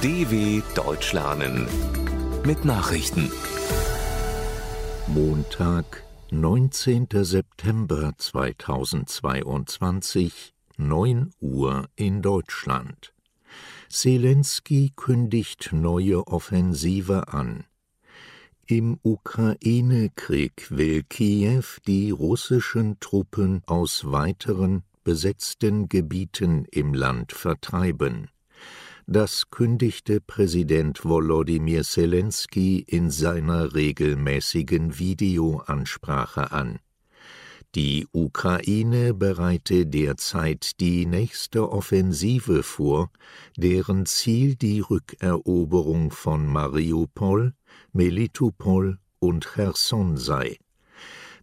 DW Deutsch lernen mit Nachrichten. Montag, 19. September 2022, 9 Uhr in Deutschland. Zelensky kündigt neue Offensive an. Im Ukraine-Krieg will Kiew die russischen Truppen aus weiteren besetzten Gebieten im Land vertreiben. Das kündigte Präsident Volodymyr Zelensky in seiner regelmäßigen Videoansprache an. Die Ukraine bereite derzeit die nächste Offensive vor, deren Ziel die Rückeroberung von Mariupol, Melitopol und Cherson sei.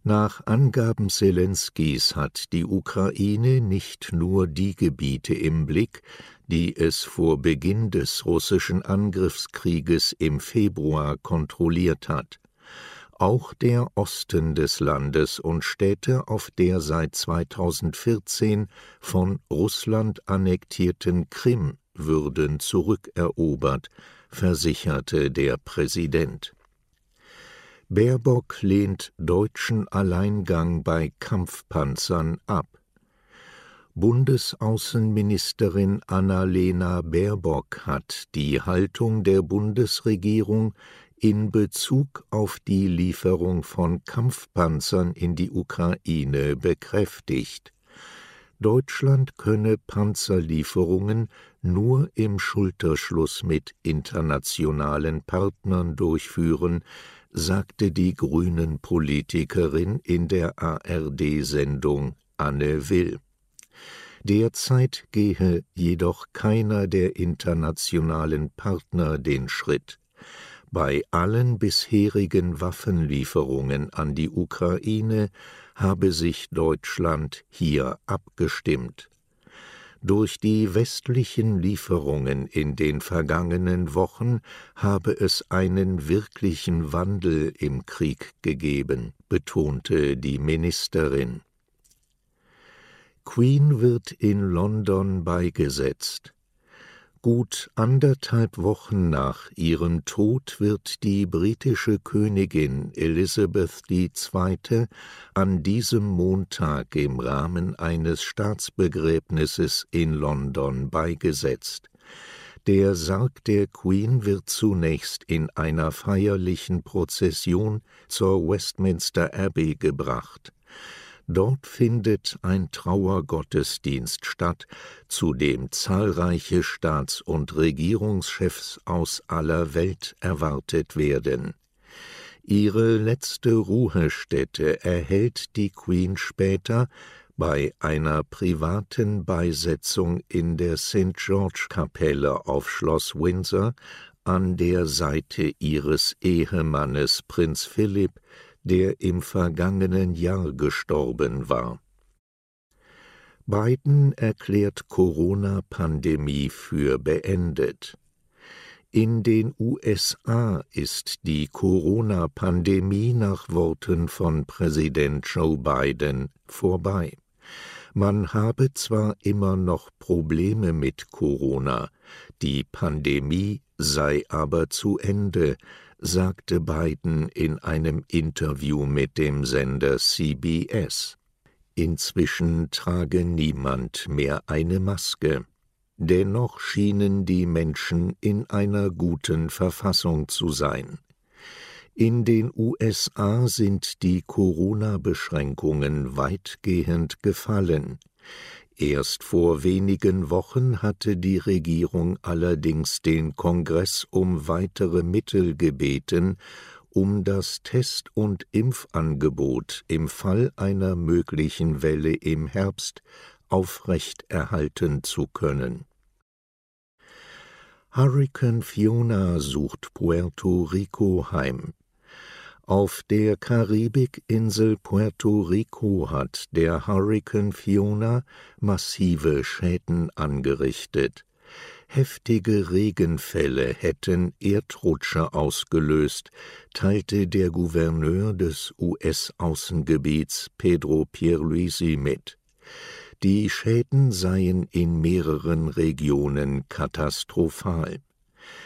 Nach Angaben Zelenskys hat die Ukraine nicht nur die Gebiete im Blick, die es vor Beginn des russischen Angriffskrieges im Februar kontrolliert hat. Auch der Osten des Landes und Städte auf der seit 2014 von Russland annektierten Krim würden zurückerobert, versicherte der Präsident. Baerbock lehnt deutschen Alleingang bei Kampfpanzern ab. Bundesaußenministerin Annalena Baerbock hat die Haltung der Bundesregierung in Bezug auf die Lieferung von Kampfpanzern in die Ukraine bekräftigt. Deutschland könne Panzerlieferungen nur im Schulterschluss mit internationalen Partnern durchführen, sagte die Grünen-Politikerin in der ARD-Sendung Anne Will. Derzeit gehe jedoch keiner der internationalen Partner den Schritt. Bei allen bisherigen Waffenlieferungen an die Ukraine habe sich Deutschland hier abgestimmt. Durch die westlichen Lieferungen in den vergangenen Wochen habe es einen wirklichen Wandel im Krieg gegeben, betonte die Ministerin. Queen wird in London beigesetzt. Gut anderthalb Wochen nach ihrem Tod wird die britische Königin Elizabeth II. an diesem Montag im Rahmen eines Staatsbegräbnisses in London beigesetzt. Der Sarg der Queen wird zunächst in einer feierlichen Prozession zur Westminster Abbey gebracht. Dort findet ein Trauergottesdienst statt, zu dem zahlreiche Staats- und Regierungschefs aus aller Welt erwartet werden. Ihre letzte Ruhestätte erhält die Queen später bei einer privaten Beisetzung in der St. George Kapelle auf Schloss Windsor an der Seite ihres Ehemannes Prinz Philipp, der im vergangenen Jahr gestorben war. Biden erklärt Corona-Pandemie für beendet. In den USA ist die Corona-Pandemie nach Worten von Präsident Joe Biden vorbei. Man habe zwar immer noch Probleme mit Corona, die Pandemie sei aber zu Ende, sagte Biden in einem Interview mit dem Sender CBS. Inzwischen trage niemand mehr eine Maske. Dennoch schienen die Menschen in einer guten Verfassung zu sein. In den USA sind die Corona-Beschränkungen weitgehend gefallen. Erst vor wenigen Wochen hatte die Regierung allerdings den Kongress um weitere Mittel gebeten, um das Test- und Impfangebot im Fall einer möglichen Welle im Herbst aufrechterhalten zu können. Hurricane Fiona sucht Puerto Rico heim. Auf der Karibikinsel Puerto Rico hat der Hurrikan Fiona massive Schäden angerichtet. Heftige Regenfälle hätten Erdrutsche ausgelöst, teilte der Gouverneur des US-Außengebiets Pedro Pierluisi mit. Die Schäden seien in mehreren Regionen katastrophal.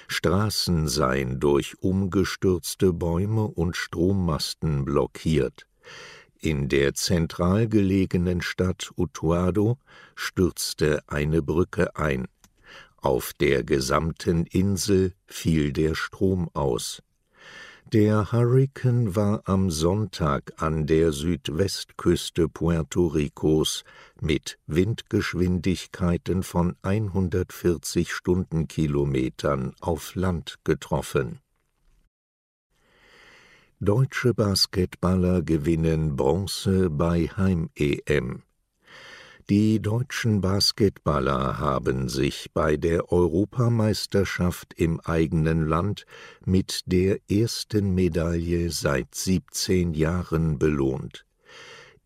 Straßen seien durch umgestürzte Bäume und Strommasten blockiert. In der zentral gelegenen Stadt Utuado stürzte eine Brücke ein. Auf der gesamten Insel fiel der Strom aus. Der Hurrikan war am Sonntag an der Südwestküste Puerto Ricos mit Windgeschwindigkeiten von 140 Stundenkilometern auf Land getroffen. Deutsche Basketballer gewinnen Bronze bei Heim-EM. Die deutschen Basketballer haben sich bei der Europameisterschaft im eigenen Land mit der ersten Medaille seit 17 Jahren belohnt.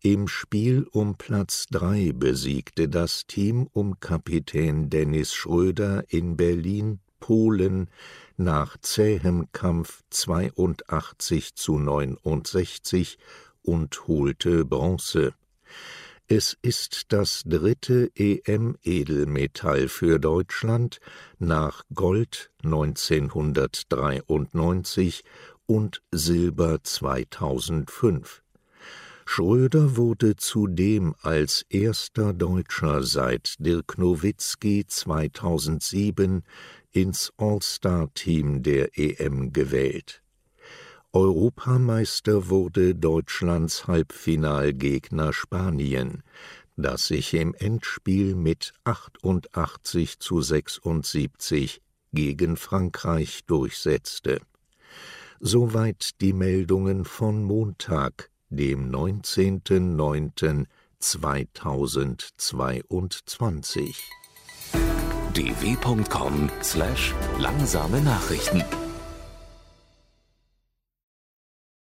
Im Spiel um Platz 3 besiegte das Team um Kapitän Dennis Schröder in Berlin Polen nach zähem Kampf 82 zu 69 und holte Bronze. Es ist das dritte EM-Edelmetall für Deutschland nach Gold 1993 und Silber 2005. Schröder wurde zudem als erster Deutscher seit Dirk Nowitzki 2007 ins All-Star-Team der EM gewählt Europameister wurde Deutschlands Halbfinalgegner Spanien, das sich im Endspiel mit 88 zu 76 gegen Frankreich durchsetzte. Soweit die Meldungen von Montag, dem 19.09.2022. dw.com/langsame Nachrichten